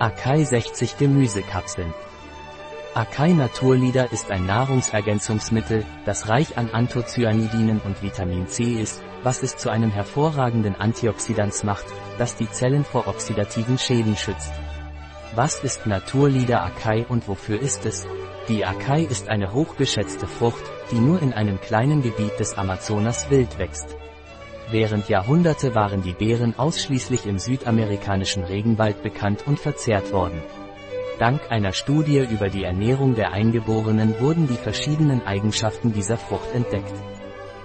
Akai 60 Gemüsekapseln. Akai Naturlieder ist ein Nahrungsergänzungsmittel, das reich an Anthocyanidinen und Vitamin C ist, was es zu einem hervorragenden Antioxidans macht, das die Zellen vor oxidativen Schäden schützt. Was ist Naturlieder Akai und wofür ist es? Die Akai ist eine hochgeschätzte Frucht, die nur in einem kleinen Gebiet des Amazonas wild wächst. Während Jahrhunderte waren die Beeren ausschließlich im südamerikanischen Regenwald bekannt und verzehrt worden. Dank einer Studie über die Ernährung der Eingeborenen wurden die verschiedenen Eigenschaften dieser Frucht entdeckt.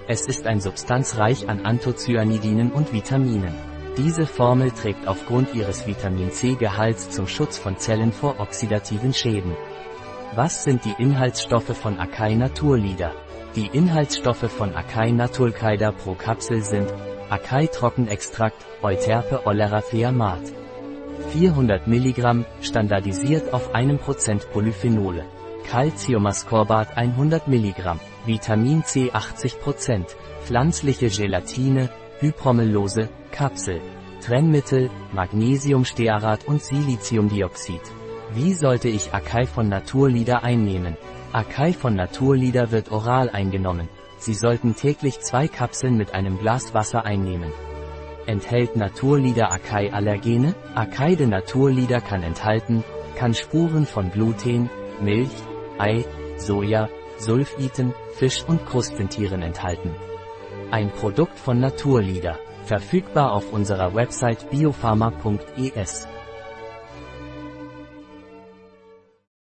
Es ist ein substanzreich an Anthocyanidinen und Vitaminen. Diese Formel trägt aufgrund ihres Vitamin C-Gehalts zum Schutz von Zellen vor oxidativen Schäden. Was sind die Inhaltsstoffe von Akai Naturlieder? Die Inhaltsstoffe von Akai Naturkaida pro Kapsel sind Akai Trockenextrakt, Euterpe Olerathea mat. 400 mg, standardisiert auf einem Prozent Polyphenole. Calciumascorbat 100 mg, Vitamin C 80%, pflanzliche Gelatine, Hypromellose, Kapsel, Trennmittel, Magnesiumstearat und Siliziumdioxid. Wie sollte ich Akai von Naturlieder einnehmen? Akai von Naturlieder wird oral eingenommen. Sie sollten täglich zwei Kapseln mit einem Glas Wasser einnehmen. Enthält Naturlieder Akai Allergene? Akai de Naturlieder kann enthalten, kann Spuren von Gluten, Milch, Ei, Soja, Sulfiten, Fisch und Krustentieren enthalten. Ein Produkt von Naturlieder, verfügbar auf unserer Website biopharma.es.